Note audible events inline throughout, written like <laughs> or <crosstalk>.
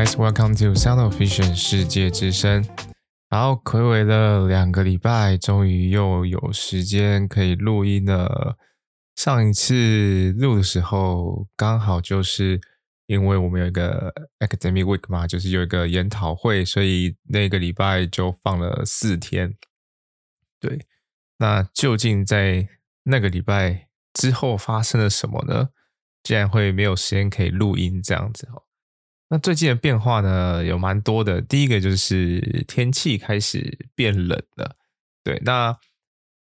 guys, welcome to Sound of Vision 世界之声。然后睽违了两个礼拜，终于又有时间可以录音了。上一次录的时候，刚好就是因为我们有一个 Academic Week 嘛，就是有一个研讨会，所以那个礼拜就放了四天。对，那究竟在那个礼拜之后发生了什么呢？竟然会没有时间可以录音这样子哦。那最近的变化呢，有蛮多的。第一个就是天气开始变冷了。对，那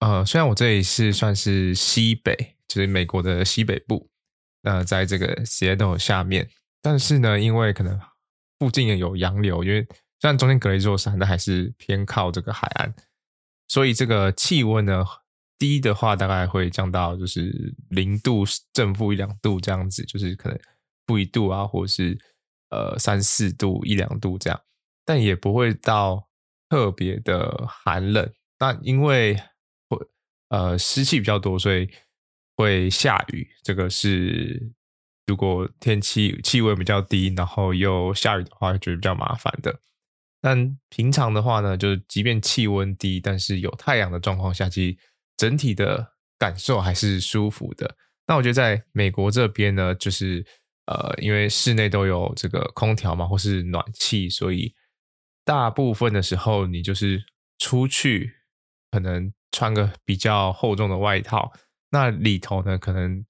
呃，虽然我这里是算是西北，就是美国的西北部，那在这个 Seattle 下面，但是呢，因为可能附近也有洋流，因为虽然中间隔了一座山，但还是偏靠这个海岸，所以这个气温呢，低的话大概会降到就是零度正负一两度这样子，就是可能负一度啊，或者是。呃，三四度一两度这样，但也不会到特别的寒冷。那因为会呃湿气比较多，所以会下雨。这个是如果天气气温比较低，然后又下雨的话，觉得比较麻烦的。但平常的话呢，就是即便气温低，但是有太阳的状况下，其实整体的感受还是舒服的。那我觉得在美国这边呢，就是。呃，因为室内都有这个空调嘛，或是暖气，所以大部分的时候你就是出去，可能穿个比较厚重的外套，那里头呢，可能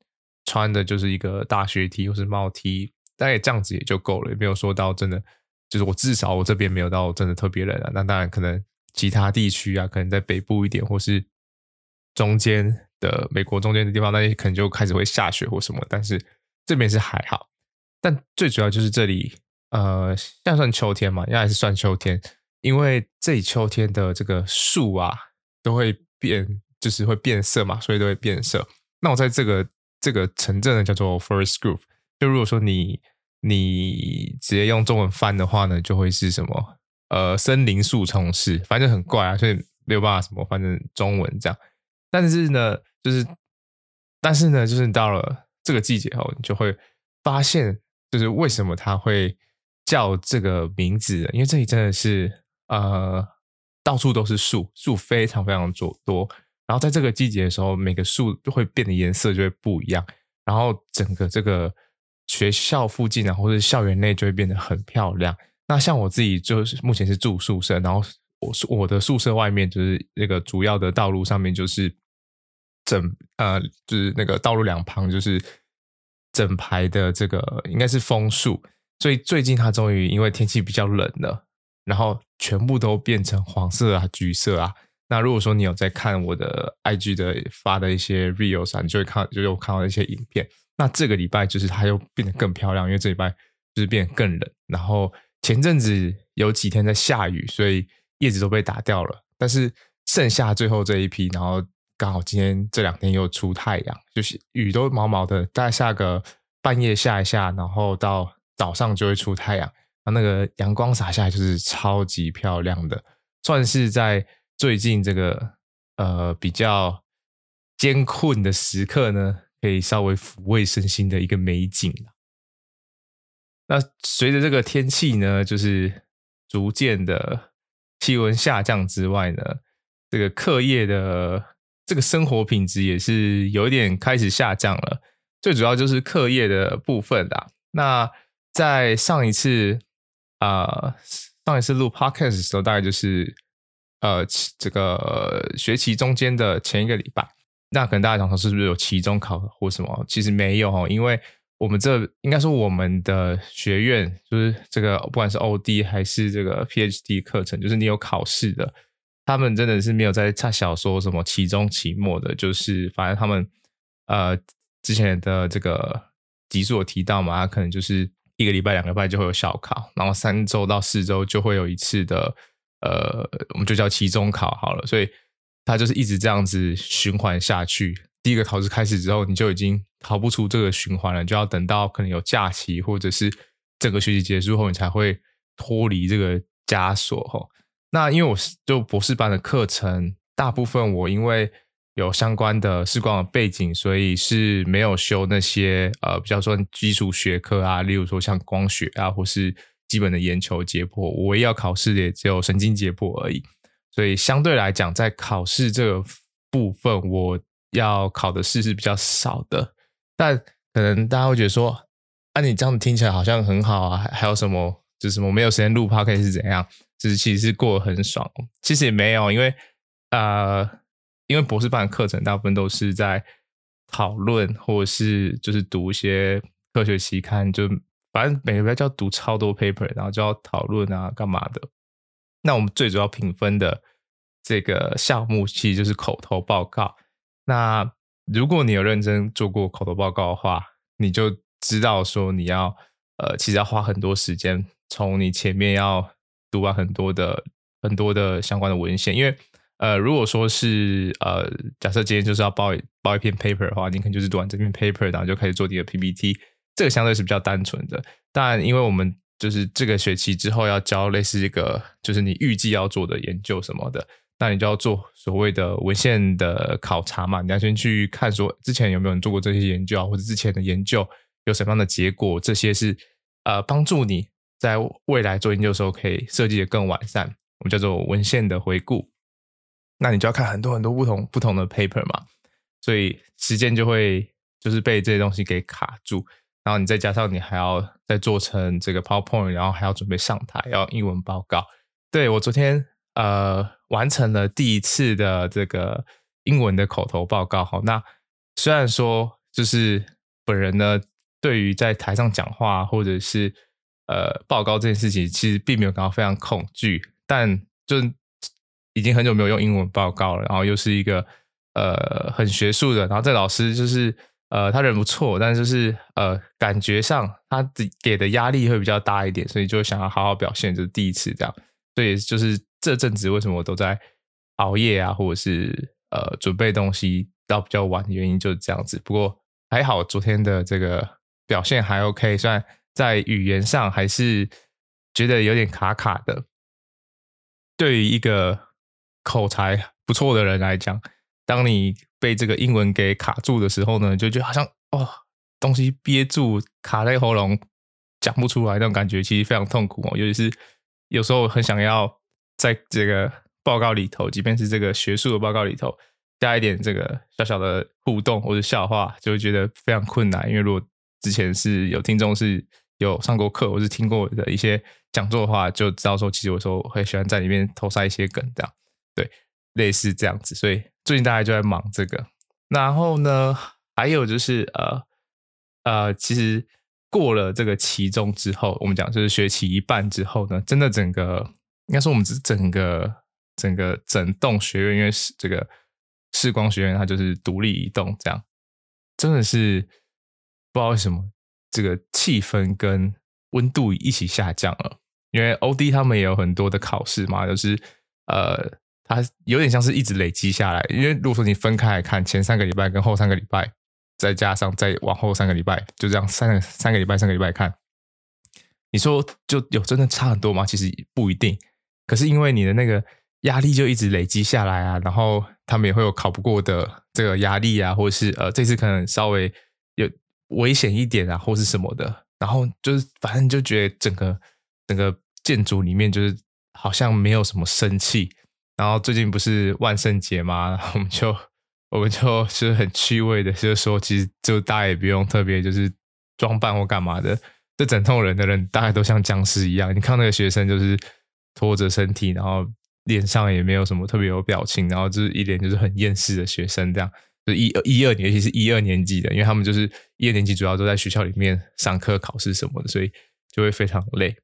穿的就是一个大学 T 或是帽 T，大概这样子也就够了，也没有说到真的，就是我至少我这边没有到真的特别冷啊。那当然，可能其他地区啊，可能在北部一点或是中间的美国中间的地方，那可能就开始会下雪或什么，但是。这边是还好，但最主要就是这里，呃，现在算秋天嘛，应该还是算秋天，因为这里秋天的这个树啊都会变，就是会变色嘛，所以都会变色。那我在这个这个城镇呢，叫做 Forest Grove。就如果说你你直接用中文翻的话呢，就会是什么？呃，森林树丛市，反正很怪啊，所以没有办法什么翻成中文这样。但是呢，就是但是呢，就是到了。这个季节哦，你就会发现，就是为什么它会叫这个名字，因为这里真的是呃，到处都是树，树非常非常多。多然后在这个季节的时候，每个树都会变得颜色就会不一样，然后整个这个学校附近啊，或者校园内就会变得很漂亮。那像我自己就是目前是住宿舍，然后我我的宿舍外面就是那个主要的道路上面就是。整呃，就是那个道路两旁就是整排的这个应该是枫树，所以最近它终于因为天气比较冷了，然后全部都变成黄色啊、橘色啊。那如果说你有在看我的 IG 的发的一些 reels 啊，你就会看，就有看到一些影片。那这个礼拜就是它又变得更漂亮，因为这礼拜就是变得更冷。然后前阵子有几天在下雨，所以叶子都被打掉了，但是剩下最后这一批，然后。刚好今天这两天又出太阳，就是雨都毛毛的，大概下个半夜下一下，然后到早上就会出太阳，那个阳光洒下来就是超级漂亮的，算是在最近这个呃比较艰困的时刻呢，可以稍微抚慰身心的一个美景。那随着这个天气呢，就是逐渐的气温下降之外呢，这个课业的。这个生活品质也是有一点开始下降了，最主要就是课业的部分啦。那在上一次啊、上一次录 podcast 的时候，大概就是呃这个学期中间的前一个礼拜。那可能大家想说是不是有期中考或什么？其实没有哦，因为我们这应该说我们的学院就是这个不管是 OD 还是这个 PhD 课程，就是你有考试的。他们真的是没有在差小说什么期中期末的，就是反正他们呃之前的这个集数有提到嘛，他可能就是一个礼拜两个礼拜就会有小考，然后三周到四周就会有一次的呃我们就叫期中考好了，所以他就是一直这样子循环下去。第一个考试开始之后，你就已经逃不出这个循环了，就要等到可能有假期或者是整个学期结束后，你才会脱离这个枷锁吼。那因为我是就博士班的课程，大部分我因为有相关的视光的背景，所以是没有修那些呃比较说基础学科啊，例如说像光学啊，或是基本的眼球解剖，我唯一要考试的也只有神经解剖而已。所以相对来讲，在考试这个部分，我要考的试是比较少的。但可能大家会觉得说，啊，你这样听起来好像很好啊，还还有什么？就是什么没有时间录 podcast 是怎样？就是其实是过得很爽。其实也没有，因为呃，因为博士班的课程大部分都是在讨论，或者是就是读一些科学期刊，就反正每个月就要读超多 paper，然后就要讨论啊，干嘛的。那我们最主要评分的这个项目，其实就是口头报告。那如果你有认真做过口头报告的话，你就知道说你要呃，其实要花很多时间，从你前面要读完很多的很多的相关的文献。因为呃，如果说是呃，假设今天就是要报报一篇 paper 的话，你可能就是读完这篇 paper，然后就开始做你的 PPT，这个相对是比较单纯的。但因为我们就是这个学期之后要交类似一个，就是你预计要做的研究什么的，那你就要做所谓的文献的考察嘛。你要先去看说之前有没有人做过这些研究啊，或者之前的研究有什么样的结果，这些是呃帮助你在未来做研究的时候可以设计的更完善。我们叫做文献的回顾。那你就要看很多很多不同不同的 paper 嘛，所以时间就会就是被这些东西给卡住。然后你再加上你还要再做成这个 PowerPoint，然后还要准备上台要英文报告。对，我昨天呃完成了第一次的这个英文的口头报告。好，那虽然说就是本人呢对于在台上讲话或者是呃报告这件事情，其实并没有感到非常恐惧，但就已经很久没有用英文报告了，然后又是一个呃很学术的，然后这老师就是。呃，他人不错，但就是呃，感觉上他给的压力会比较大一点，所以就想要好好表现，就是第一次这样。所以就是这阵子为什么我都在熬夜啊，或者是呃准备东西到比较晚的原因就是这样子。不过还好，昨天的这个表现还 OK，虽然在语言上还是觉得有点卡卡的。对于一个口才不错的人来讲，当你被这个英文给卡住的时候呢，就觉得好像哦，东西憋住卡在喉咙，讲不出来那种感觉，其实非常痛苦哦。尤其是有时候很想要在这个报告里头，即便是这个学术的报告里头，加一点这个小小的互动或者笑话，就会觉得非常困难。因为如果之前是有听众是有上过课或是听过的一些讲座的话，就知道说，其实有时候会喜欢在里面偷塞一些梗，这样对。类似这样子，所以最近大家就在忙这个。然后呢，还有就是呃呃，其实过了这个期中之后，我们讲就是学期一半之后呢，真的整个应该说我们是整个整个整栋学院，因为是这个视光学院，它就是独立一栋，这样真的是不知道为什么这个气氛跟温度一起下降了。因为 OD 他们也有很多的考试嘛，就是呃。它有点像是一直累积下来，因为如果说你分开来看，前三个礼拜跟后三个礼拜，再加上再往后三个礼拜，就这样三个三个礼拜三个礼拜看，你说就有真的差很多吗？其实不一定。可是因为你的那个压力就一直累积下来啊，然后他们也会有考不过的这个压力啊，或者是呃这次可能稍微危险一点啊，或是什么的，然后就是反正就觉得整个整个建筑里面就是好像没有什么生气。然后最近不是万圣节吗？然 <laughs> 后我们就我们就是很趣味的，就是说，其实就大家也不用特别就是装扮或干嘛的，这整栋人的人大概都像僵尸一样。你看那个学生就是拖着身体，然后脸上也没有什么特别有表情，然后就是一脸就是很厌世的学生这样。就一一二年，尤其是一二年级的，因为他们就是一二年级主要都在学校里面上课、考试什么的，所以就会非常累。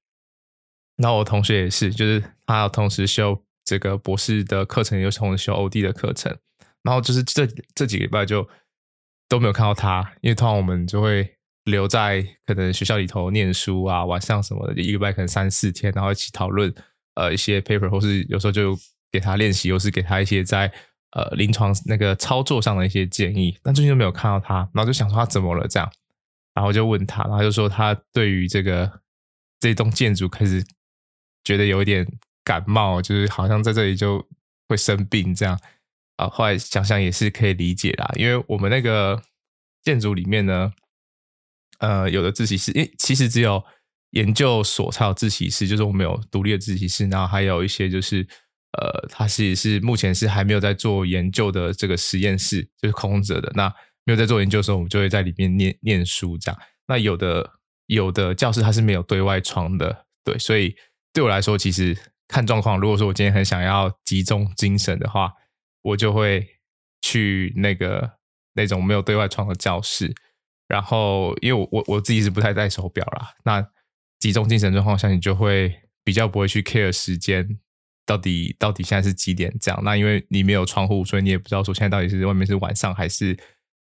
然后我同学也是，就是他同时修。这个博士的课程又同时修 OD 的课程，然后就是这这几个礼拜就都没有看到他，因为通常我们就会留在可能学校里头念书啊，晚上什么的，一个礼拜可能三四天，然后一起讨论呃一些 paper，或是有时候就给他练习，或是给他一些在呃临床那个操作上的一些建议。但最近都没有看到他，然后就想说他怎么了这样，然后就问他，然后就说他对于这个这栋建筑开始觉得有一点。感冒就是好像在这里就会生病这样啊，后来想想也是可以理解啦，因为我们那个建筑里面呢，呃，有的自习室，因其实只有研究所才有自习室，就是我们有独立的自习室，然后还有一些就是呃，它是是目前是还没有在做研究的这个实验室，就是空着的。那没有在做研究的时候，我们就会在里面念念书这样。那有的有的教室它是没有对外窗的，对，所以对我来说，其实看状况。如果说我今天很想要集中精神的话，我就会去那个那种没有对外窗的教室。然后，因为我我我自己是不太戴手表啦，那集中精神状况下，你就会比较不会去 care 时间到底到底现在是几点这样。那因为你没有窗户，所以你也不知道说现在到底是外面是晚上还是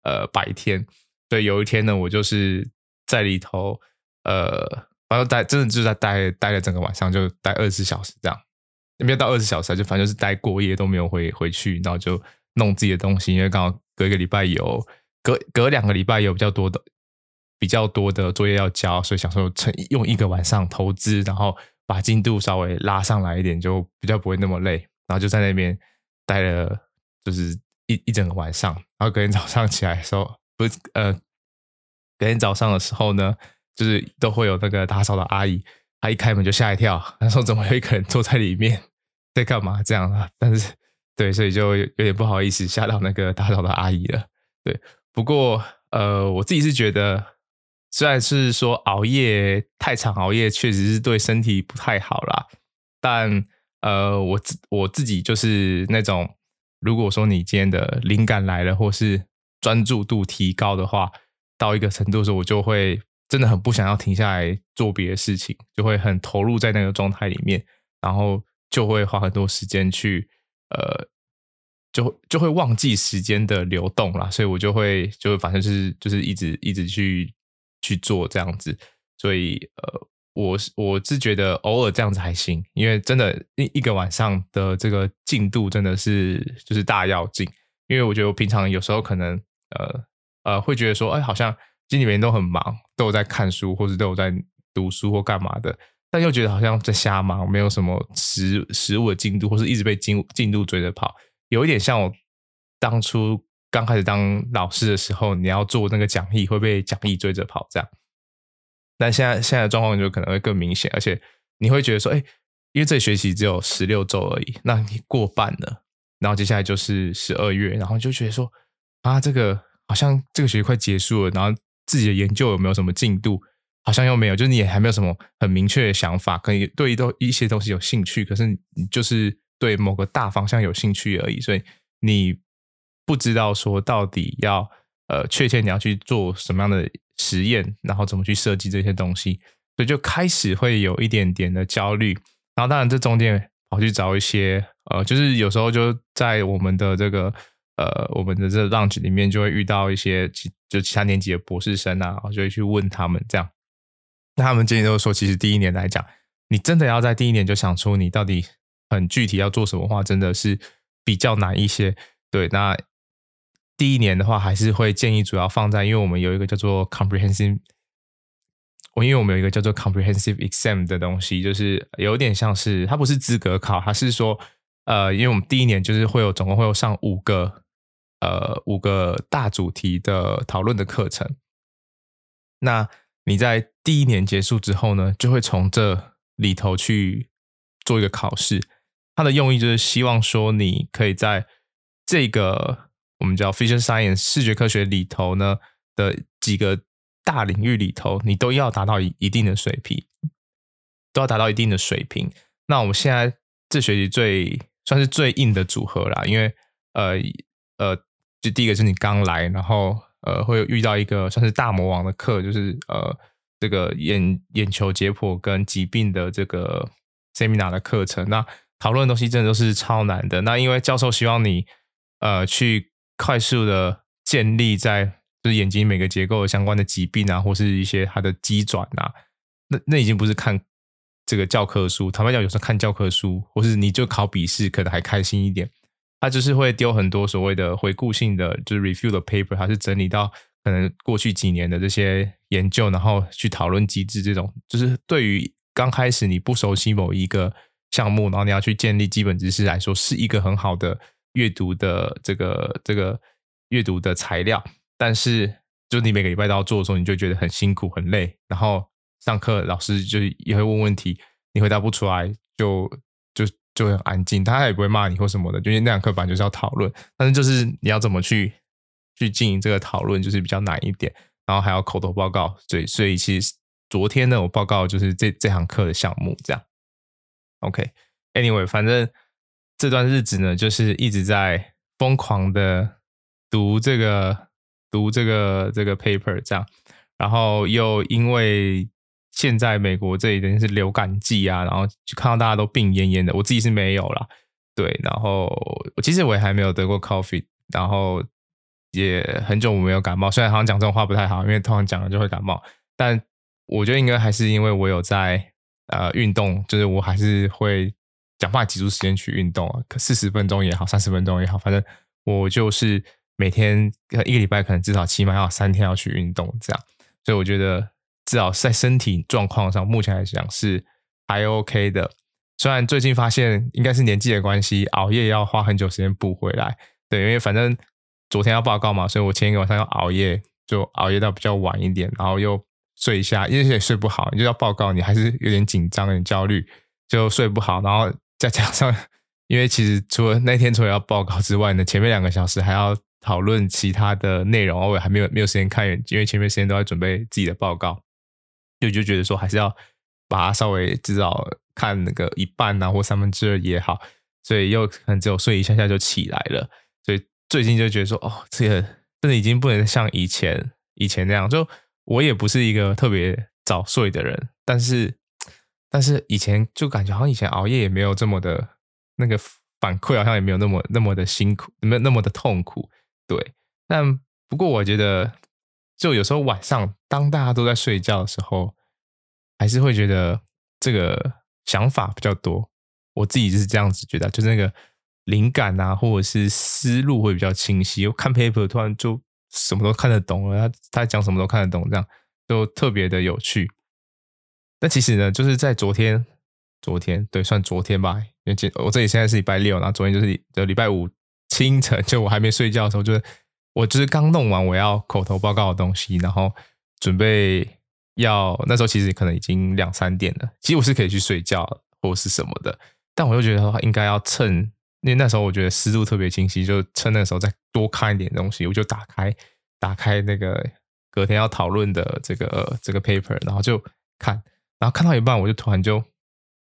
呃白天。所以有一天呢，我就是在里头，呃，反正待真的就是在待待了整个晚上，就待二十四小时这样，也没有到二十小时，就反正就是待过夜都没有回回去，然后就弄自己的东西，因为刚好隔一个礼拜有。隔隔两个礼拜有比较多的比较多的作业要交，所以想说趁用一个晚上投资，然后把进度稍微拉上来一点，就比较不会那么累。然后就在那边待了，就是一一整个晚上。然后隔天早上起来的时候，不是呃，隔天早上的时候呢，就是都会有那个打扫的阿姨，她一开门就吓一跳，她说怎么有一个人坐在里面 <laughs> 在干嘛这样啊？但是对，所以就有点不好意思吓到那个打扫的阿姨了，对。不过，呃，我自己是觉得，虽然是说熬夜太长，熬夜确实是对身体不太好啦。但，呃，我自我自己就是那种，如果说你今天的灵感来了，或是专注度提高的话，到一个程度的时候，我就会真的很不想要停下来做别的事情，就会很投入在那个状态里面，然后就会花很多时间去，呃。就就会忘记时间的流动啦，所以我就会就反正就是就是一直一直去去做这样子，所以呃，我是我是觉得偶尔这样子还行，因为真的一一个晚上的这个进度真的是就是大要进，因为我觉得我平常有时候可能呃呃会觉得说，哎，好像心里面都很忙，都有在看书或者都有在读书或干嘛的，但又觉得好像在瞎忙，没有什么实实物的进度，或是一直被进进度追着跑。有一点像我当初刚开始当老师的时候，你要做那个讲义会被讲义追着跑这样。但现在现在的状况就可能会更明显，而且你会觉得说，哎，因为这学期只有十六周而已，那你过半了，然后接下来就是十二月，然后就觉得说，啊，这个好像这个学期快结束了，然后自己的研究有没有什么进度？好像又没有，就是你也还没有什么很明确的想法，可以对都一些东西有兴趣，可是你就是。对某个大方向有兴趣而已，所以你不知道说到底要呃确切你要去做什么样的实验，然后怎么去设计这些东西，所以就开始会有一点点的焦虑。然后当然这中间跑去找一些呃，就是有时候就在我们的这个呃我们的这 lunch 里面就会遇到一些其就其他年级的博士生啊，就会去问他们这样。那他们建议都说，其实第一年来讲，你真的要在第一年就想出你到底。很具体要做什么话，真的是比较难一些。对，那第一年的话，还是会建议主要放在，因为我们有一个叫做 comprehensive，我因为我们有一个叫做 comprehensive exam 的东西，就是有点像是它不是资格考，它是说，呃，因为我们第一年就是会有总共会有上五个，呃，五个大主题的讨论的课程。那你在第一年结束之后呢，就会从这里头去做一个考试。它的用意就是希望说，你可以在这个我们叫 Vision Science 视觉科学里头呢的几个大领域里头，你都要达到一一定的水平，都要达到一定的水平。那我们现在这学期最算是最硬的组合啦，因为呃呃，就第一个是你刚来，然后呃会遇到一个算是大魔王的课，就是呃这个眼眼球解剖跟疾病的这个 Seminar 的课程，那。讨论的东西真的都是超难的。那因为教授希望你，呃，去快速的建立在就是眼睛每个结构相关的疾病啊，或是一些它的机转啊，那那已经不是看这个教科书。坦白讲，有时候看教科书，或是你就考笔试，可能还开心一点。他就是会丢很多所谓的回顾性的，就是 review 的 paper，它是整理到可能过去几年的这些研究，然后去讨论机制。这种就是对于刚开始你不熟悉某一个。项目，然后你要去建立基本知识来说，是一个很好的阅读的这个这个阅读的材料。但是，就你每个礼拜都要做的时候，你就觉得很辛苦、很累，然后上课老师就也会问问题，你回答不出来就就就很安静，他也不会骂你或什么的，因为那堂课本来就是要讨论，但是就是你要怎么去去进行这个讨论，就是比较难一点，然后还要口头报告，所以所以其实昨天呢，我报告就是这这堂课的项目这样。OK，Anyway，反正这段日子呢，就是一直在疯狂的读这个读这个这个 paper 这样，然后又因为现在美国这里等于是流感季啊，然后就看到大家都病恹恹的，我自己是没有啦，对，然后其实我也还没有得过 COVID，然后也很久我没有感冒，虽然好像讲这种话不太好，因为通常讲了就会感冒，但我觉得应该还是因为我有在呃运动，就是我还是会想办法挤出时间去运动啊，可四十分钟也好，三十分钟也好，反正我就是每天一个礼拜可能至少起码要三天要去运动这样，所以我觉得。至少在身体状况上，目前来讲是还 OK 的。虽然最近发现应该是年纪的关系，熬夜要花很久时间补回来。对，因为反正昨天要报告嘛，所以我前一个晚上要熬夜，就熬夜到比较晚一点，然后又睡一下，因为也睡不好，你就要报告，你还是有点紧张、有点焦虑，就睡不好。然后再加上，因为其实除了那天除了要报告之外呢，前面两个小时还要讨论其他的内容，我还没有没有时间看，因为前面时间都在准备自己的报告。就就觉得说还是要把它稍微至少看那个一半啊，或三分之二也好，所以又可能只有睡一下下就起来了。所以最近就觉得说，哦，这个真的已经不能像以前以前那样。就我也不是一个特别早睡的人，但是但是以前就感觉好像以前熬夜也没有这么的那个反馈，好像也没有那么那么的辛苦，没有那么的痛苦。对，但不过我觉得。就有时候晚上，当大家都在睡觉的时候，还是会觉得这个想法比较多。我自己就是这样子觉得，就是那个灵感啊，或者是思路会比较清晰。我看 paper 突然就什么都看得懂了，他他讲什么都看得懂，这样就特别的有趣。但其实呢，就是在昨天，昨天对，算昨天吧，因为今我这里现在是礼拜六，然后昨天就是就礼拜五清晨，就我还没睡觉的时候，就是。我就是刚弄完我要口头报告的东西，然后准备要那时候其实可能已经两三点了，其实我是可以去睡觉或是什么的，但我又觉得话应该要趁，因为那时候我觉得思路特别清晰，就趁那时候再多看一点东西，我就打开打开那个隔天要讨论的这个这个 paper，然后就看，然后看到一半我就突然就不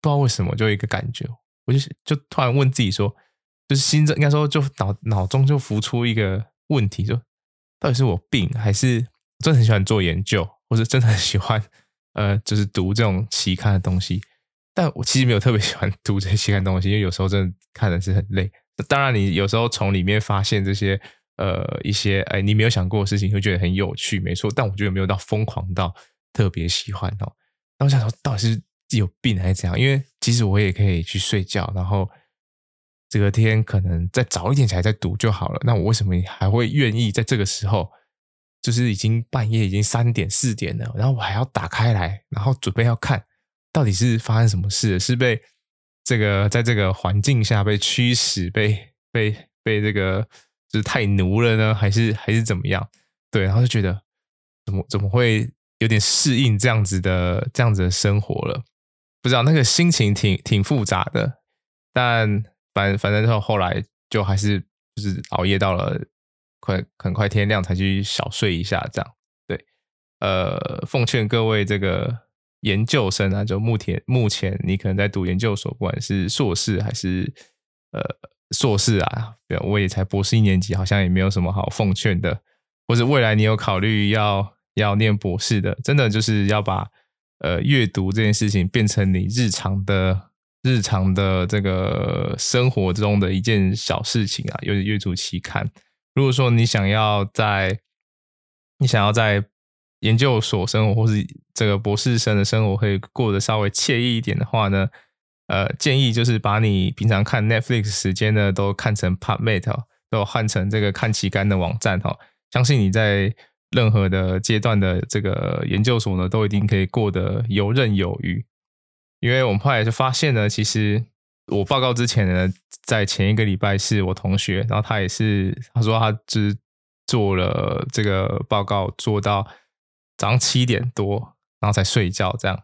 知道为什么就一个感觉，我就就突然问自己说，就是心中应该说就脑脑中就浮出一个。问题就到底是我病，还是真的很喜欢做研究，或者真的很喜欢呃，就是读这种期刊的东西？但我其实没有特别喜欢读这些期刊东西，因为有时候真的看的是很累。当然，你有时候从里面发现这些呃一些哎你没有想过的事情，会觉得很有趣，没错。但我觉得没有到疯狂到特别喜欢哦。那我想说，到底是有病还是怎样？因为其实我也可以去睡觉，然后。这个天可能再早一点起来再读就好了。那我为什么还会愿意在这个时候，就是已经半夜已经三点四点了，然后我还要打开来，然后准备要看，到底是发生什么事？是被这个在这个环境下被驱使，被被被这个就是太奴了呢，还是还是怎么样？对，然后就觉得怎么怎么会有点适应这样子的这样子的生活了？不知道那个心情挺挺复杂的，但。反反正后后来就还是就是熬夜到了快很快天亮才去小睡一下这样对，呃，奉劝各位这个研究生啊，就目前目前你可能在读研究所，不管是硕士还是呃硕士啊，我也才博士一年级，好像也没有什么好奉劝的，或者未来你有考虑要要念博士的，真的就是要把呃阅读这件事情变成你日常的。日常的这个生活中的一件小事情啊，尤其阅读期刊。如果说你想要在你想要在研究所生活，或是这个博士生的生活，可以过得稍微惬意一点的话呢，呃，建议就是把你平常看 Netflix 时间呢，都看成 PubMed 哦，都换成这个看期刊的网站哈。相信你在任何的阶段的这个研究所呢，都一定可以过得游刃有余。因为我们后来就发现呢，其实我报告之前呢，在前一个礼拜是我同学，然后他也是他说他只做了这个报告，做到早上七点多，然后才睡觉这样。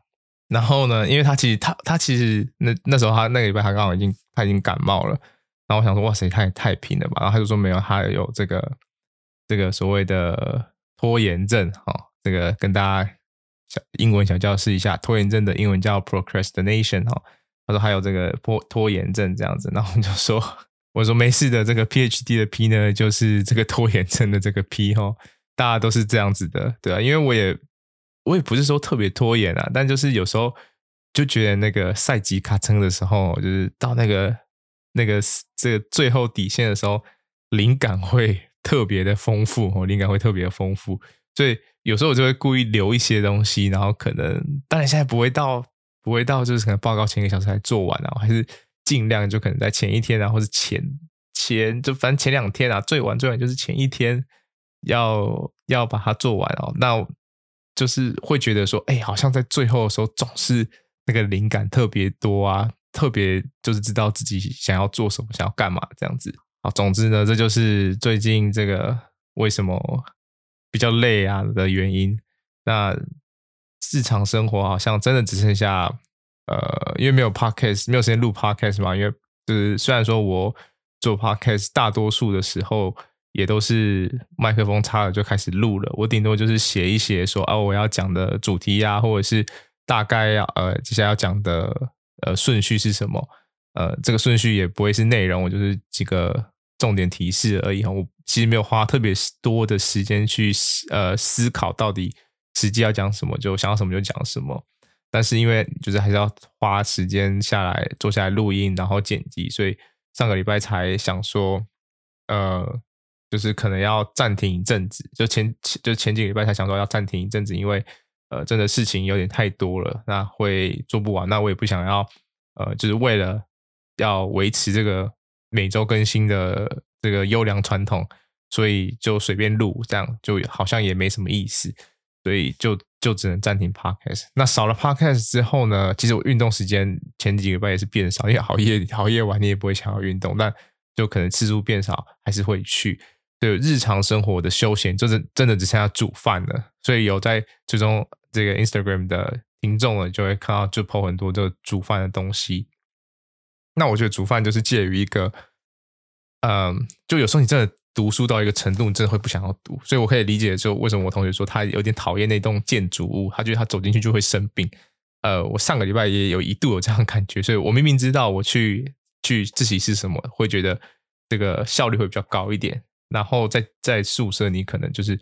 然后呢，因为他其实他他其实那那时候他那个礼拜他刚好已经他已经感冒了。然后我想说，哇塞，他也太拼了吧！然后他就说没有，他有这个这个所谓的拖延症哈、哦，这个跟大家小英文小教室一下，拖延症的英文叫 procrastination 哈、哦。他说还有这个拖拖延症这样子，然后我就说，<laughs> 我说没事的，这个 PhD 的 P 呢，就是这个拖延症的这个 P 哈、哦，大家都是这样子的，对啊，因为我也我也不是说特别拖延啊，但就是有时候就觉得那个赛级卡称的时候，就是到那个。那个这个最后底线的时候，灵感会特别的丰富哦，灵感会特别的丰富，所以有时候我就会故意留一些东西，然后可能当然现在不会到不会到，就是可能报告前一个小时才做完啊，还是尽量就可能在前一天啊，或是前前就反正前两天啊，最晚最晚就是前一天要要把它做完哦，那就是会觉得说，哎，好像在最后的时候总是那个灵感特别多啊。特别就是知道自己想要做什么，想要干嘛这样子。总之呢，这就是最近这个为什么比较累啊的原因。那日常生活好像真的只剩下呃，因为没有 podcast，没有时间录 podcast 嘛。因为就是虽然说我做 podcast，大多数的时候也都是麦克风插了就开始录了。我顶多就是写一写说，说啊，我要讲的主题呀、或者是大概要呃接下来要讲的。呃，顺序是什么？呃，这个顺序也不会是内容，我就是几个重点提示而已哈。我其实没有花特别多的时间去呃思考到底实际要讲什么，就想到什么就讲什么。但是因为就是还是要花时间下来坐下来录音，然后剪辑，所以上个礼拜才想说，呃，就是可能要暂停一阵子。就前就前几个礼拜才想说要暂停一阵子，因为。呃，真的事情有点太多了，那会做不完。那我也不想要，呃，就是为了要维持这个每周更新的这个优良传统，所以就随便录，这样就好像也没什么意思，所以就就只能暂停 podcast。那少了 podcast 之后呢，其实我运动时间前几个礼拜也是变少，因为熬夜熬夜晚你也不会想要运动，但就可能次数变少，还是会去。对日常生活的休闲，就是真的只剩下煮饭了。所以有在最终这个 Instagram 的听众呢，就会看到就 po 很多这个煮饭的东西。那我觉得煮饭就是介于一个，嗯，就有时候你真的读书到一个程度，你真的会不想要读。所以我可以理解，就为什么我同学说他有点讨厌那栋建筑物，他觉得他走进去就会生病。呃，我上个礼拜也有一度有这样感觉，所以我明明知道我去去自习室什么，会觉得这个效率会比较高一点。然后在在宿舍，你可能就是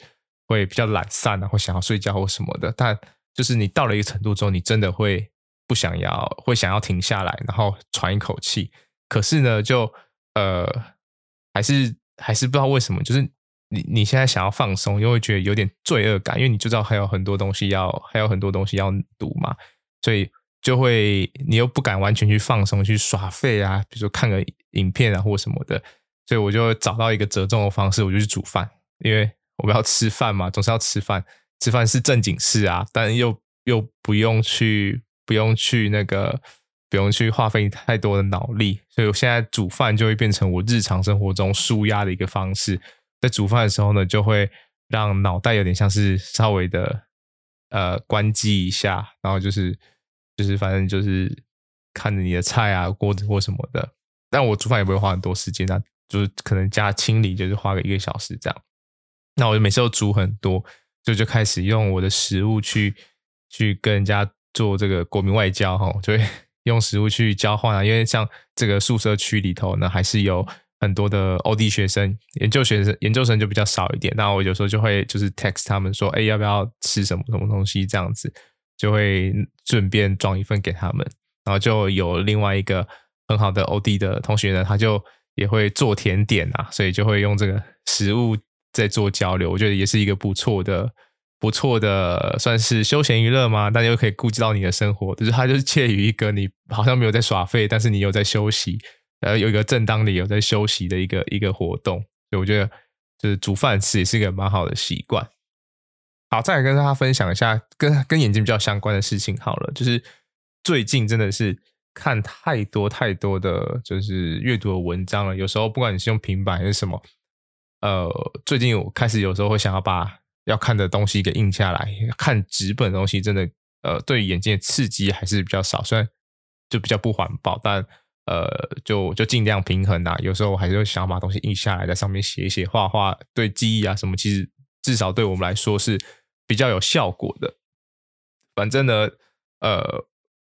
会比较懒散然后想要睡觉或什么的。但就是你到了一个程度之后，你真的会不想要，会想要停下来，然后喘一口气。可是呢，就呃，还是还是不知道为什么，就是你你现在想要放松，又会觉得有点罪恶感，因为你就知道还有很多东西要，还有很多东西要读嘛，所以就会你又不敢完全去放松，去耍废啊，比如说看个影片啊或什么的。所以我就找到一个折中的方式，我就去煮饭，因为我们要吃饭嘛，总是要吃饭，吃饭是正经事啊，但又又不用去不用去那个不用去花费太多的脑力，所以我现在煮饭就会变成我日常生活中舒压的一个方式。在煮饭的时候呢，就会让脑袋有点像是稍微的呃关机一下，然后就是就是反正就是看着你的菜啊锅子或什么的，但我煮饭也不会花很多时间啊。就是可能加清理，就是花个一个小时这样。那我就每次都煮很多，就就开始用我的食物去去跟人家做这个国民外交哈，就会 <laughs> 用食物去交换啊。因为像这个宿舍区里头呢，还是有很多的欧弟学生、研究学生、研究生就比较少一点。那我有时候就会就是 text 他们说，哎，要不要吃什么什么东西这样子，就会顺便装一份给他们。然后就有另外一个很好的欧弟的同学呢，他就。也会做甜点啊，所以就会用这个食物在做交流。我觉得也是一个不错的、不错的，算是休闲娱乐嘛。但又可以顾及到你的生活，就是它就是介于一个你好像没有在耍废，但是你有在休息，呃，有一个正当理由在休息的一个一个活动。所以我觉得就是煮饭吃也是一个蛮好的习惯。好，再来跟大家分享一下跟跟眼睛比较相关的事情。好了，就是最近真的是。看太多太多的就是阅读的文章了，有时候不管你是用平板还是什么，呃，最近我开始有时候会想要把要看的东西给印下来，看纸本东西真的呃，对眼睛的刺激还是比较少，虽然就比较不环保，但呃，就就尽量平衡啊。有时候我还是会想把东西印下来，在上面写一写、画画，对记忆啊什么，其实至少对我们来说是比较有效果的。反正呢，呃，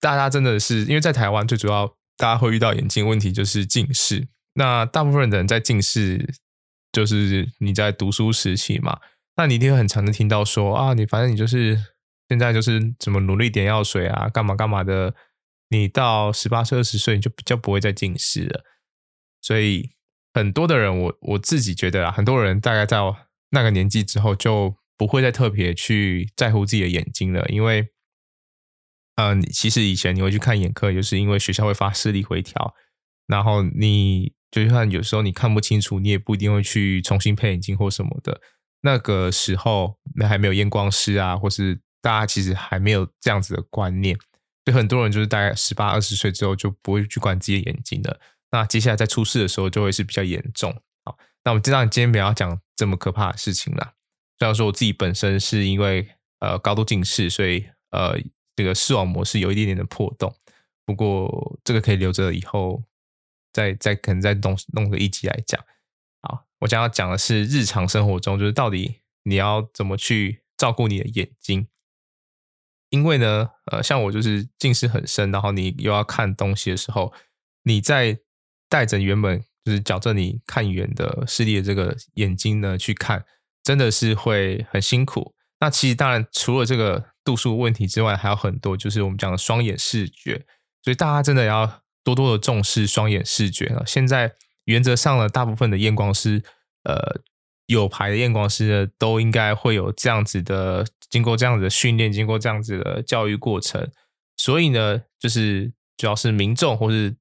大家真的是因为在台湾，最主要大家会遇到眼睛问题就是近视。那大部分的人在近视，就是你在读书时期嘛，那你一定会很常的听到说啊，你反正你就是。现在就是怎么努力点药水啊，干嘛干嘛的。你到十八岁、二十岁，你就比较不会再近视了。所以很多的人，我我自己觉得啊，很多人大概在那个年纪之后，就不会再特别去在乎自己的眼睛了。因为，嗯、其实以前你会去看眼科，就是因为学校会发视力回调，然后你就算有时候你看不清楚，你也不一定会去重新配眼镜或什么的。那个时候，那还没有验光师啊，或是。大家其实还没有这样子的观念，所以很多人就是大概十八、二十岁之后就不会去管自己的眼睛了。那接下来在出事的时候就会是比较严重。好，那我们知道你今天不要讲这么可怕的事情了。虽然说我自己本身是因为呃高度近视，所以呃这个视网膜是有一点点的破洞。不过这个可以留着以后再再可能再弄弄个一集来讲。好，我将要讲的是日常生活中，就是到底你要怎么去照顾你的眼睛。因为呢，呃，像我就是近视很深，然后你又要看东西的时候，你在带着原本就是矫正你看远的视力的这个眼睛呢去看，真的是会很辛苦。那其实当然除了这个度数问题之外，还有很多就是我们讲的双眼视觉，所以大家真的要多多的重视双眼视觉啊。现在原则上呢，大部分的验光师，呃。有牌的验光师呢，都应该会有这样子的，经过这样子的训练，经过这样子的教育过程，所以呢，就是主要是民众或是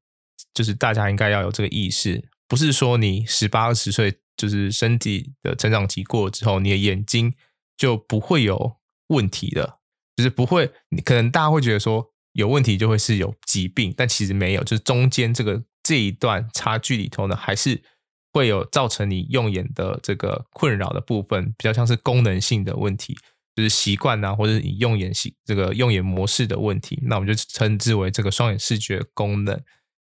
就是大家应该要有这个意识，不是说你十八二十岁就是身体的成长期过了之后，你的眼睛就不会有问题的，就是不会，你可能大家会觉得说有问题就会是有疾病，但其实没有，就是中间这个这一段差距里头呢，还是。会有造成你用眼的这个困扰的部分，比较像是功能性的问题，就是习惯啊，或者你用眼习这个用眼模式的问题。那我们就称之为这个双眼视觉功能。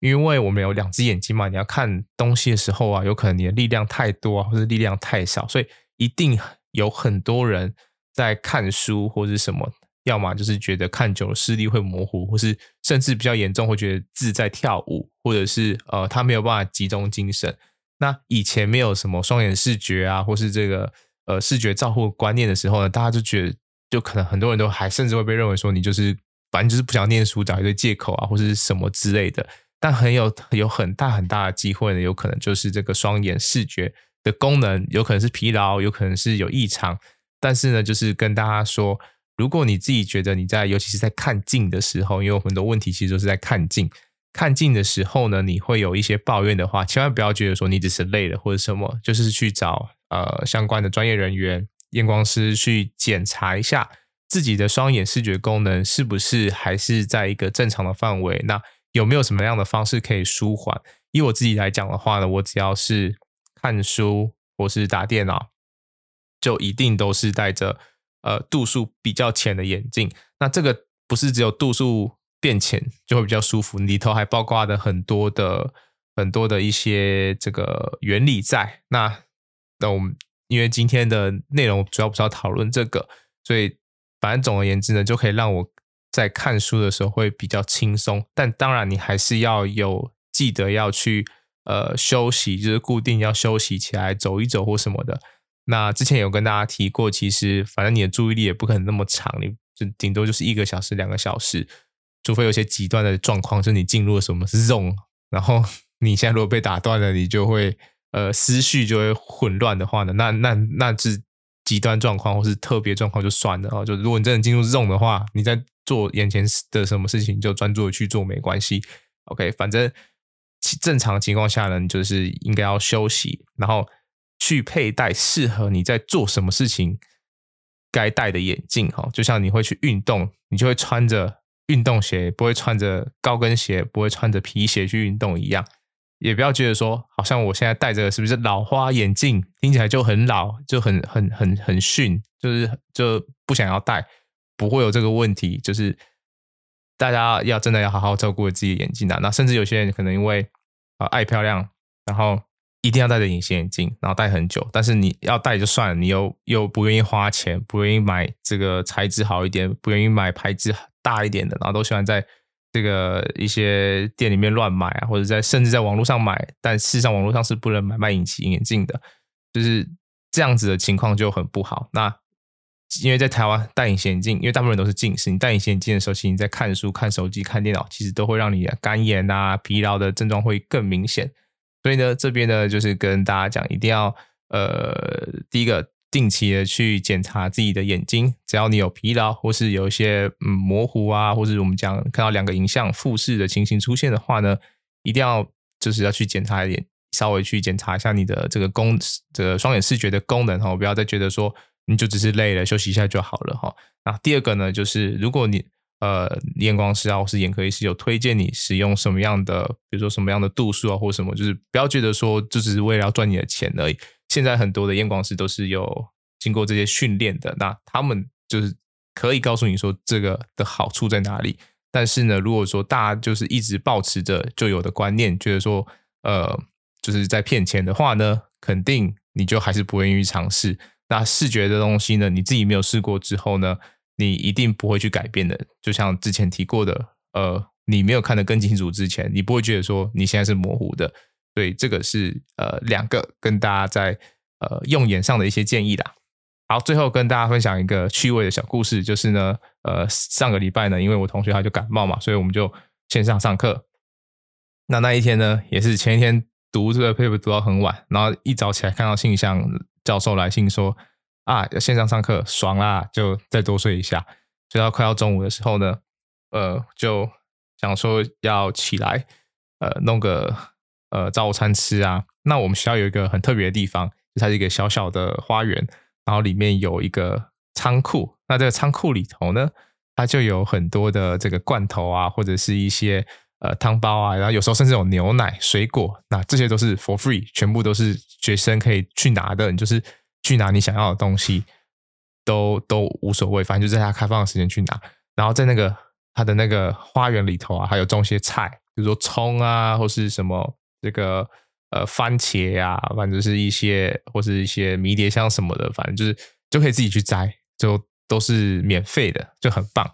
因为我们有两只眼睛嘛，你要看东西的时候啊，有可能你的力量太多啊，或者力量太少，所以一定有很多人在看书或者什么，要么就是觉得看久了视力会模糊，或是甚至比较严重会觉得字在跳舞，或者是呃他没有办法集中精神。那以前没有什么双眼视觉啊，或是这个呃视觉照护观念的时候呢，大家就觉得，就可能很多人都还甚至会被认为说你就是反正就是不想念书，找一堆借口啊，或是什么之类的。但很有有很大很大的机会呢，有可能就是这个双眼视觉的功能有可能是疲劳，有可能是有异常。但是呢，就是跟大家说，如果你自己觉得你在，尤其是在看近的时候，因为有很多问题其实都是在看近。看近的时候呢，你会有一些抱怨的话，千万不要觉得说你只是累了或者什么，就是去找呃相关的专业人员、验光师去检查一下自己的双眼视觉功能是不是还是在一个正常的范围。那有没有什么样的方式可以舒缓？以我自己来讲的话呢，我只要是看书或是打电脑，就一定都是带着呃度数比较浅的眼镜。那这个不是只有度数。变浅就会比较舒服，里头还包括的很多的很多的一些这个原理在。那那我们因为今天的内容主要不是要讨论这个，所以反正总而言之呢，就可以让我在看书的时候会比较轻松。但当然，你还是要有记得要去呃休息，就是固定要休息起来走一走或什么的。那之前有跟大家提过，其实反正你的注意力也不可能那么长，你就顶多就是一个小时、两个小时。除非有些极端的状况，就是你进入了什么 zone，然后 <laughs> 你现在如果被打断了，你就会呃思绪就会混乱的话呢，那那那是极端状况或是特别状况就算了哦。就如果你真的进入 zone 的话，你在做眼前的什么事情，就专注的去做没关系。OK，反正正常情况下呢，你就是应该要休息，然后去佩戴适合你在做什么事情该戴的眼镜哈。就像你会去运动，你就会穿着。运动鞋不会穿着高跟鞋，不会穿着皮鞋去运动一样，也不要觉得说，好像我现在戴着是不是老花眼镜，听起来就很老，就很很很很逊，就是就不想要戴。不会有这个问题。就是大家要真的要好好照顾自己的眼睛的。那甚至有些人可能因为啊爱漂亮，然后一定要戴着隐形眼镜，然后戴很久。但是你要戴就算了，你又又不愿意花钱，不愿意买这个材质好一点，不愿意买牌子大一点的，然后都喜欢在这个一些店里面乱买啊，或者在甚至在网络上买。但事实上，网络上是不能买卖隐形眼镜的，就是这样子的情况就很不好。那因为在台湾戴隐形眼镜，因为大部分人都是近视，你戴隐形眼镜的时候，其实你在看书、看手机、看电脑，其实都会让你的干眼啊、疲劳的症状会更明显。所以呢，这边呢就是跟大家讲，一定要呃，第一个定期的去检查自己的眼睛，只要你有疲劳或是有一些嗯模糊啊，或是我们讲看到两个影像复视的情形出现的话呢，一定要就是要去检查一点，稍微去检查一下你的这个功这个双眼视觉的功能哈，不要再觉得说。你就只是累了，休息一下就好了哈。那第二个呢，就是如果你呃验光师啊，或是眼科医师有推荐你使用什么样的，比如说什么样的度数啊，或什么，就是不要觉得说就只是为了要赚你的钱而已。现在很多的验光师都是有经过这些训练的，那他们就是可以告诉你说这个的好处在哪里。但是呢，如果说大家就是一直抱持着就有的观念，觉得说呃就是在骗钱的话呢，肯定你就还是不愿意尝试。那视觉的东西呢？你自己没有试过之后呢，你一定不会去改变的。就像之前提过的，呃，你没有看得更清楚之前，你不会觉得说你现在是模糊的。所以这个是呃两个跟大家在呃用眼上的一些建议啦。好，最后跟大家分享一个趣味的小故事，就是呢，呃，上个礼拜呢，因为我同学他就感冒嘛，所以我们就线上上课。那那一天呢，也是前一天读这个 paper 读到很晚，然后一早起来看到信箱。教授来信说：“啊，线上上课爽啦，就再多睡一下。睡到快要中午的时候呢，呃，就想说要起来，呃，弄个呃早午餐吃啊。那我们学校有一个很特别的地方，就它是一个小小的花园，然后里面有一个仓库。那这个仓库里头呢，它就有很多的这个罐头啊，或者是一些呃汤包啊，然后有时候甚至有牛奶、水果，那这些都是 for free，全部都是。”学生可以去拿的，你就是去拿你想要的东西，都都无所谓，反正就在他开放的时间去拿。然后在那个他的那个花园里头啊，还有种些菜，比如说葱啊，或是什么这个呃番茄呀、反正是一些或是一些迷迭香什么的，反正就是就可以自己去摘，就都是免费的，就很棒。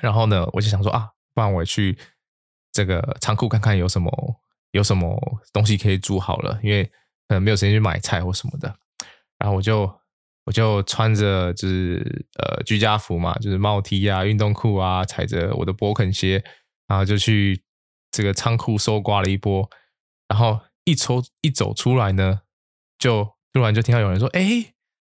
然后呢，我就想说啊，不然我去这个仓库看看有什么有什么东西可以煮好了，因为。可能没有时间去买菜或什么的，然后我就我就穿着就是呃居家服嘛，就是帽 T 啊、运动裤啊，踩着我的勃肯鞋，然后就去这个仓库搜刮了一波，然后一抽一走出来呢，就突然就听到有人说：“哎，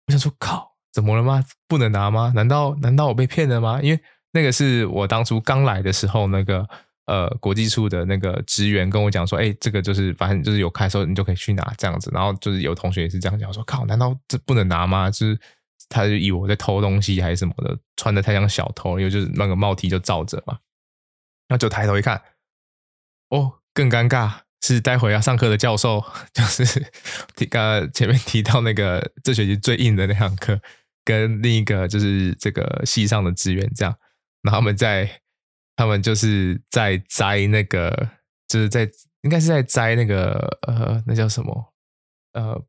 我想说靠，怎么了吗？不能拿吗？难道难道我被骗了吗？因为那个是我当初刚来的时候那个。”呃，国际处的那个职员跟我讲说，哎，这个就是反正就是有开的时候你就可以去拿这样子。然后就是有同学也是这样讲说，靠，难道这不能拿吗？就是他就以为我在偷东西还是什么的，穿的太像小偷，因为就是那个帽 T 就罩着嘛。那就抬头一看，哦，更尴尬是待会要上课的教授，<laughs> 就是提刚前面提到那个这学期最硬的那堂课，跟另一个就是这个系上的职员这样，然后他们在。他们就是在摘那个，就是在应该是在摘那个呃，那叫什么？呃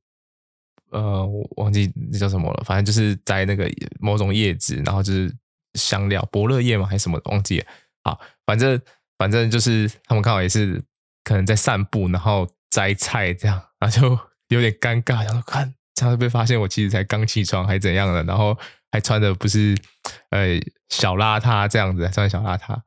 呃，我忘记那叫什么了。反正就是摘那个某种叶子，然后就是香料，伯乐叶吗？还是什么？忘记了。好，反正反正就是他们刚好也是可能在散步，然后摘菜这样，然后就 <laughs> 有点尴尬，然后看这样被发现我其实才刚起床还怎样的，然后还穿的不是呃小邋遢这样子，穿小邋遢。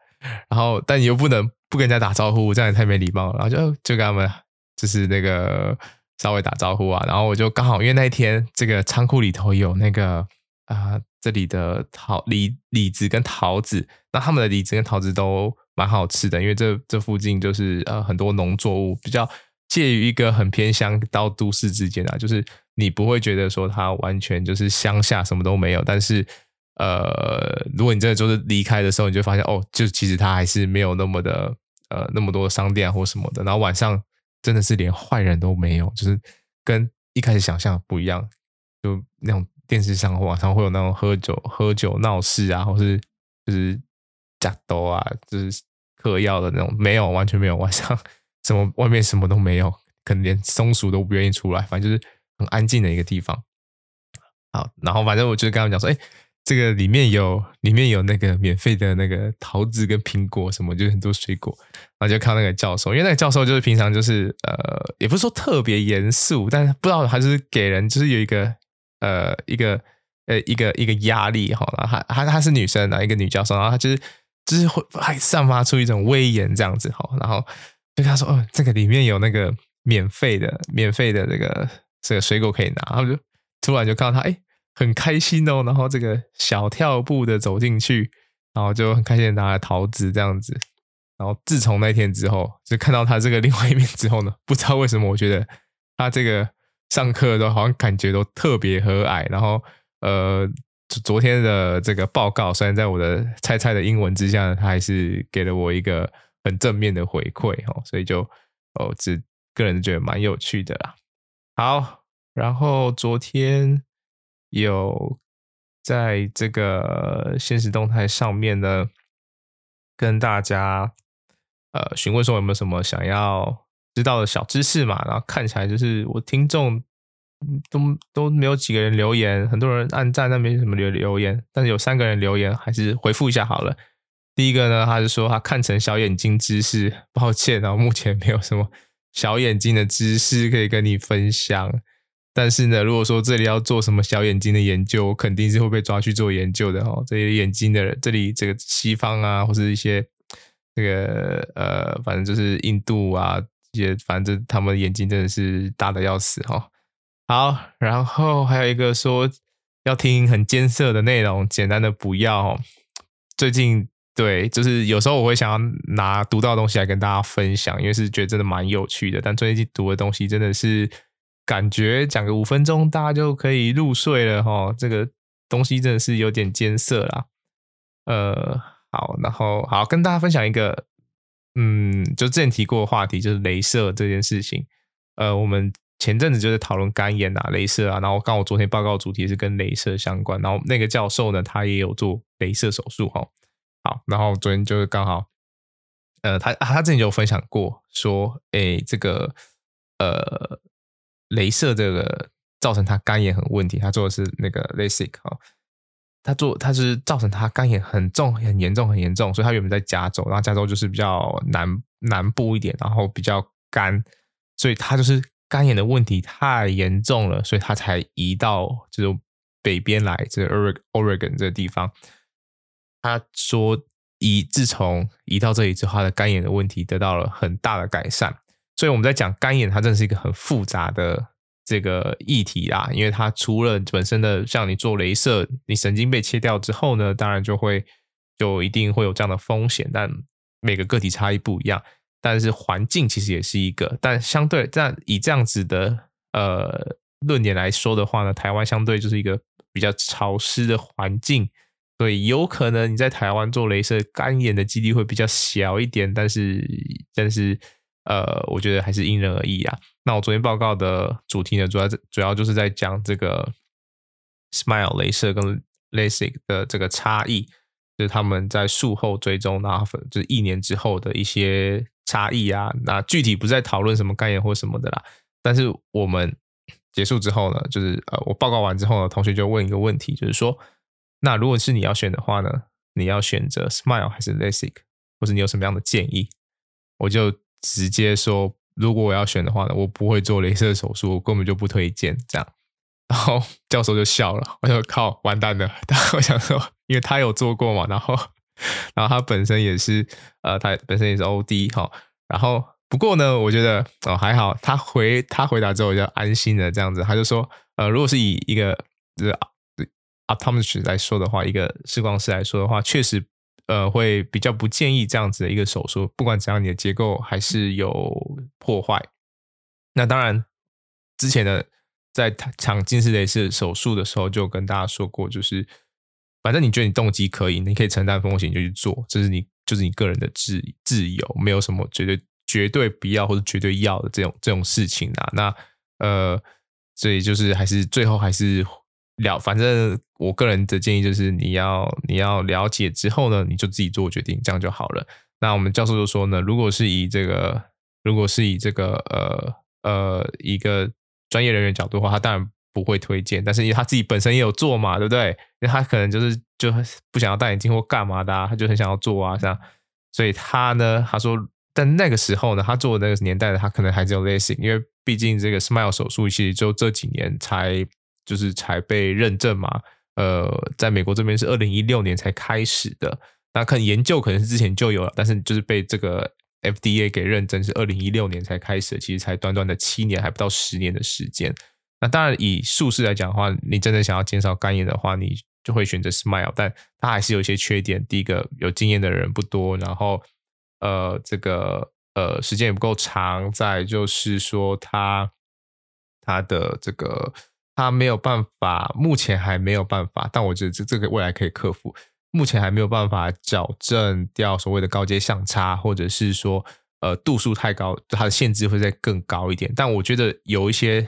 然后，但你又不能不跟人家打招呼，这样也太没礼貌了。然后就就跟他们就是那个稍微打招呼啊。然后我就刚好因为那一天这个仓库里头有那个啊、呃、这里的桃李李子跟桃子，那他们的李子跟桃子都蛮好吃的，因为这这附近就是呃很多农作物，比较介于一个很偏乡到都市之间啊，就是你不会觉得说它完全就是乡下什么都没有，但是。呃，如果你真的就是离开的时候，你就发现哦，就其实它还是没有那么的呃那么多商店或什么的。然后晚上真的是连坏人都没有，就是跟一开始想象不一样，就那种电视上网上会有那种喝酒喝酒闹事啊，或是就是假斗啊，就是嗑药的那种，没有，完全没有。晚上什么外面什么都没有，可能连松鼠都不愿意出来，反正就是很安静的一个地方。好，然后反正我就跟他们讲说，哎。这个里面有里面有那个免费的那个桃子跟苹果什么，就是很多水果，然后就看那个教授，因为那个教授就是平常就是呃，也不是说特别严肃，但是不知道还是给人就是有一个呃一个呃一个一个压力哈，然后她她她是女生啊，一个女教授，然后她就是就是会还散发出一种威严这样子哈，然后就跟他说，哦，这个里面有那个免费的免费的这个这个水果可以拿，然后就突然就看到他哎。很开心哦，然后这个小跳步的走进去，然后就很开心的拿了桃子这样子。然后自从那天之后，就看到他这个另外一面之后呢，<laughs> 不知道为什么，我觉得他这个上课都好像感觉都特别和蔼。然后呃，昨天的这个报告，虽然在我的菜菜的英文之下，他还是给了我一个很正面的回馈哦，所以就哦，这个人觉得蛮有趣的啦。好，然后昨天。有在这个现实动态上面呢，跟大家呃询问说有没有什么想要知道的小知识嘛？然后看起来就是我听众都都没有几个人留言，很多人按赞，但没什么留留言。但是有三个人留言，还是回复一下好了。第一个呢，他是说他看成小眼睛知识，抱歉，然后目前没有什么小眼睛的知识可以跟你分享。但是呢，如果说这里要做什么小眼睛的研究，我肯定是会被抓去做研究的哦。这些眼睛的人，这里这个西方啊，或是一些这个呃，反正就是印度啊，这些反正他们的眼睛真的是大的要死哈、好，然后还有一个说要听很艰涩的内容，简单的不要、最近对，就是有时候我会想要拿读到的东西来跟大家分享，因为是觉得真的蛮有趣的。但最近读的东西真的是。感觉讲个五分钟，大家就可以入睡了哈。这个东西真的是有点艰涩啦。呃，好，然后好跟大家分享一个，嗯，就之前提过的话题，就是镭射这件事情。呃，我们前阵子就在讨论干眼啊、镭射啊，然后刚好昨天报告主题是跟镭射相关，然后那个教授呢，他也有做镭射手术哈。好，然后昨天就是刚好，呃，他他之前就有分享过，说，诶，这个，呃。镭射这个造成他干眼很问题，他做的是那个 LASIK 哈，他做他是造成他干眼很重、很严重、很严重，所以他原本在加州，然后加州就是比较南南部一点，然后比较干，所以他就是干眼的问题太严重了，所以他才移到这种北边来，这个 Oregon 这个地方。他说移自从移到这里之后，他的干眼的问题得到了很大的改善。所以我们在讲干眼，它真的是一个很复杂的这个议题啦。因为它除了本身的，像你做雷射，你神经被切掉之后呢，当然就会就一定会有这样的风险。但每个个体差异不一样，但是环境其实也是一个。但相对，但以这样子的呃论点来说的话呢，台湾相对就是一个比较潮湿的环境，所以有可能你在台湾做雷射干眼的几率会比较小一点。但是，但是。呃，我觉得还是因人而异啊。那我昨天报告的主题呢，主要主要就是在讲这个 SMILE 雷射跟 LASIK 的这个差异，就是他们在术后追踪，然后就是一年之后的一些差异啊。那具体不再讨论什么概念或什么的啦。但是我们结束之后呢，就是呃，我报告完之后呢，同学就问一个问题，就是说，那如果是你要选的话呢，你要选择 SMILE 还是 LASIK，或是你有什么样的建议？我就。直接说，如果我要选的话呢，我不会做镭射手术，我根本就不推荐这样。然后教授就笑了，我就靠，完蛋了。<laughs> 但我想说，因为他有做过嘛，然后，然后他本身也是，呃，他本身也是 OD 哈。然后不过呢，我觉得哦还好，他回他回答之后我就安心了这样子。他就说，呃，如果是以一个就是 optometry 来说的话，一个视光师来说的话，确实。呃，会比较不建议这样子的一个手术，不管怎样，你的结构还是有破坏。那当然，之前的在抢近视雷射手术的时候，就跟大家说过，就是反正你觉得你动机可以，你可以承担风险就去做，这是你就是你个人的自自由，没有什么绝对绝对不要或者绝对要的这种这种事情啊。那呃，所以就是还是最后还是了，反正我个人的建议就是，你要你要了解之后呢，你就自己做决定，这样就好了。那我们教授就说呢，如果是以这个，如果是以这个呃呃一个专业人员角度的话，他当然不会推荐，但是因为他自己本身也有做嘛，对不对？因为他可能就是就不想要戴眼镜或干嘛的啊，他就很想要做啊，这样，所以他呢，他说，但那个时候呢，他做的那个年代的他可能还只有 LASIK，因为毕竟这个 Smile 手术其实就这几年才。就是才被认证嘛，呃，在美国这边是二零一六年才开始的，那可能研究可能是之前就有了，但是就是被这个 FDA 给认证是二零一六年才开始的，其实才短短的七年，还不到十年的时间。那当然以术式来讲的话，你真的想要减少干眼的话，你就会选择 Smile，但它还是有一些缺点。第一个，有经验的人不多，然后呃，这个呃时间也不够长，再就是说它它的这个。他没有办法，目前还没有办法，但我觉得这这个未来可以克服。目前还没有办法矫正掉所谓的高阶相差，或者是说，呃，度数太高，它的限制会再更高一点。但我觉得有一些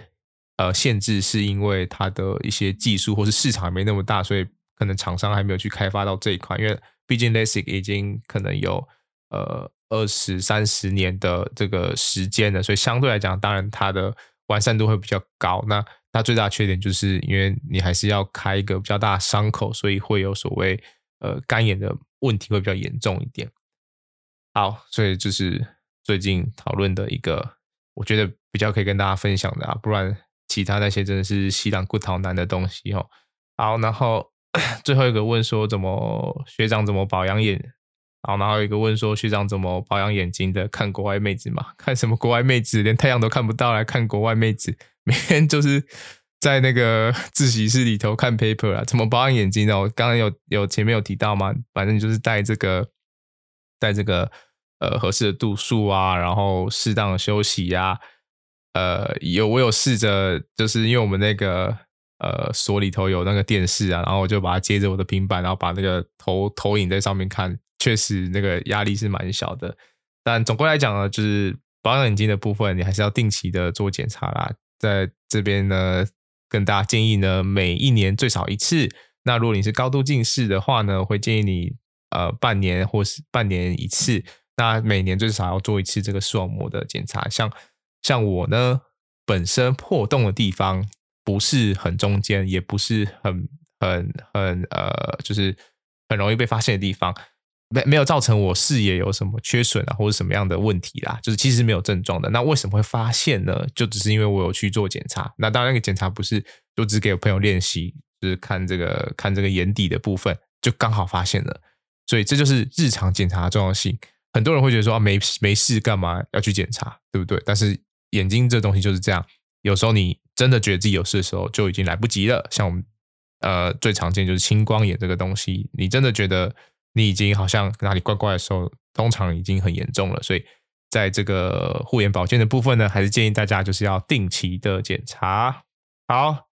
呃限制，是因为它的一些技术或是市场没那么大，所以可能厂商还没有去开发到这一块。因为毕竟 LASIK 已经可能有呃二十三十年的这个时间了，所以相对来讲，当然它的完善度会比较高。那它最大的缺点就是因为你还是要开一个比较大的伤口，所以会有所谓呃干眼的问题会比较严重一点。好，所以就是最近讨论的一个，我觉得比较可以跟大家分享的啊，不然其他那些真的是稀烂骨头难的东西哦。好，然后 <coughs> 最后一个问说怎么学长怎么保养眼？好，然后一个问说学长怎么保养眼睛的？看国外妹子嘛？<laughs> 看什么国外妹子？连太阳都看不到，来看国外妹子？每天就是在那个自习室里头看 paper 啊，怎么保养眼睛呢？我刚刚有有前面有提到吗？反正就是戴这个戴这个呃合适的度数啊，然后适当的休息呀、呃，有我有试着，就是因为我们那个呃所里头有那个电视啊，然后我就把它接着我的平板，然后把那个投投影在上面看，确实那个压力是蛮小的。但总归来讲呢，就是保养眼睛的部分，你还是要定期的做检查啦。在这边呢，跟大家建议呢，每一年最少一次。那如果你是高度近视的话呢，会建议你呃半年或是半年一次。那每年最少要做一次这个视网膜的检查。像像我呢，本身破洞的地方不是很中间，也不是很很很呃，就是很容易被发现的地方。没没有造成我视野有什么缺损啊，或者什么样的问题啦，就是其实没有症状的。那为什么会发现呢？就只是因为我有去做检查。那当然，那个检查不是就只给我朋友练习，就是看这个看这个眼底的部分，就刚好发现了。所以这就是日常检查的重要性。很多人会觉得说啊，没没事干嘛要去检查，对不对？但是眼睛这东西就是这样，有时候你真的觉得自己有事的时候，就已经来不及了。像我们呃最常见就是青光眼这个东西，你真的觉得。你已经好像哪里怪怪的时候，通常已经很严重了。所以，在这个护眼保健的部分呢，还是建议大家就是要定期的检查。好，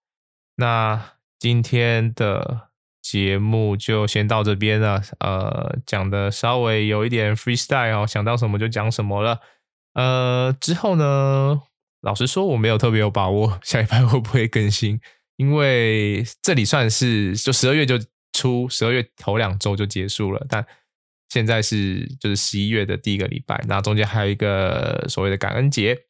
那今天的节目就先到这边了。呃，讲的稍微有一点 freestyle 哦，想到什么就讲什么了。呃，之后呢，老实说我没有特别有把握 <laughs> 下礼拜会不会更新，因为这里算是就十二月就。初十二月头两周就结束了，但现在是就是十一月的第一个礼拜，那中间还有一个所谓的感恩节。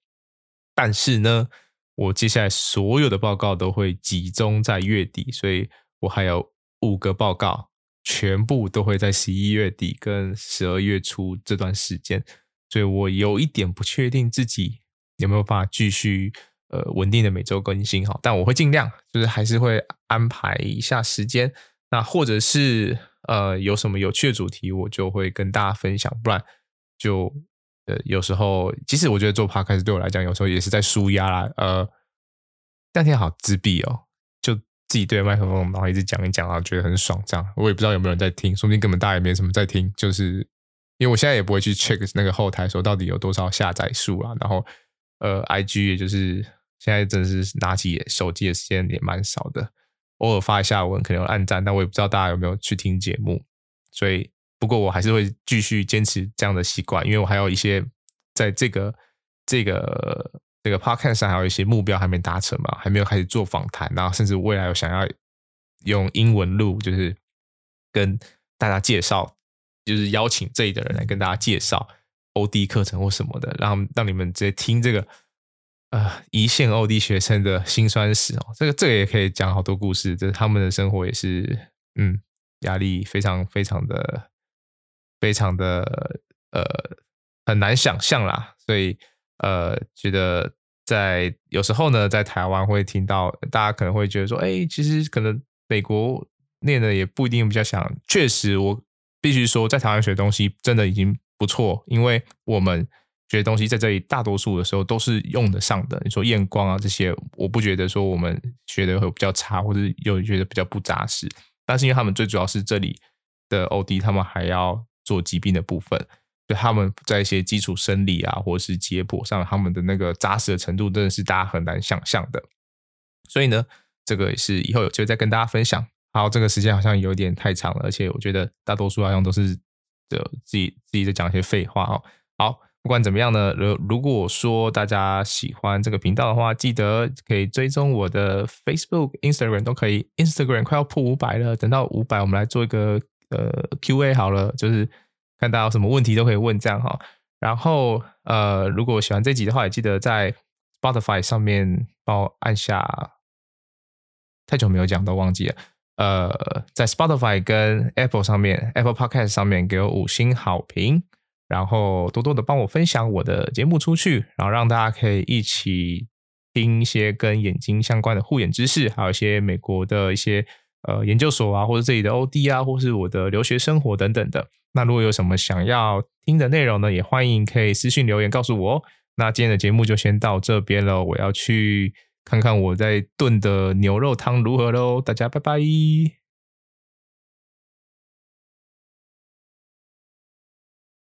但是呢，我接下来所有的报告都会集中在月底，所以我还有五个报告，全部都会在十一月底跟十二月初这段时间，所以我有一点不确定自己有没有办法继续呃稳定的每周更新哈，但我会尽量，就是还是会安排一下时间。那或者是呃有什么有趣的主题，我就会跟大家分享。不然就呃有时候，其实我觉得做 podcast 对我来讲，有时候也是在舒压啦。呃，那天好自闭哦，就自己对着麦克风，然后一直讲一讲，然后觉得很爽。这样我也不知道有没有人在听，说不定根本大家也没什么在听。就是因为我现在也不会去 check 那个后台说到底有多少下载数啦。然后呃，IG 也就是现在真的是拿起手机的时间也蛮少的。偶尔发一下文，可能有暗赞，但我也不知道大家有没有去听节目，所以不过我还是会继续坚持这样的习惯，因为我还有一些在这个这个这个 podcast 上还有一些目标还没达成嘛，还没有开始做访谈，然后甚至未来有想要用英文录，就是跟大家介绍，就是邀请这里的人来跟大家介绍 OD 课程或什么的，让让你们直接听这个呃一线 OD 学生的辛酸史哦。这个这个也可以讲好多故事，就是他们的生活也是嗯压力非常非常的非常的呃很难想象啦，所以呃觉得。在有时候呢，在台湾会听到大家可能会觉得说，哎，其实可能美国念的也不一定比较想。确实，我必须说，在台湾学东西真的已经不错，因为我们学的东西在这里大多数的时候都是用得上的。你说验光啊这些，我不觉得说我们学的会比较差，或者有觉得比较不扎实。但是因为他们最主要是这里的 OD，他们还要做疾病的部分。就他们在一些基础生理啊，或者是解剖上，他们的那个扎实的程度，真的是大家很难想象的。所以呢，这个也是以后有机会再跟大家分享。好，这个时间好像有点太长了，而且我觉得大多数好像都是就自己自己在讲一些废话哦。好，不管怎么样呢，如如果说大家喜欢这个频道的话，记得可以追踪我的 Facebook、Instagram 都可以。Instagram 快要破五百了，等到五百，我们来做一个呃 QA 好了，就是。看大家什么问题都可以问，这样哈。然后呃，如果喜欢这集的话，也记得在 Spotify 上面帮我按下。太久没有讲，都忘记了。呃，在 Spotify 跟 Apple 上面，Apple Podcast 上面给我五星好评，然后多多的帮我分享我的节目出去，然后让大家可以一起听一些跟眼睛相关的护眼知识，还有一些美国的一些呃研究所啊，或者这里的 OD 啊，或是我的留学生活等等的。那如果有什么想要听的内容呢，也欢迎可以私信留言告诉我哦。那今天的节目就先到这边了，我要去看看我在炖的牛肉汤如何喽。大家拜拜。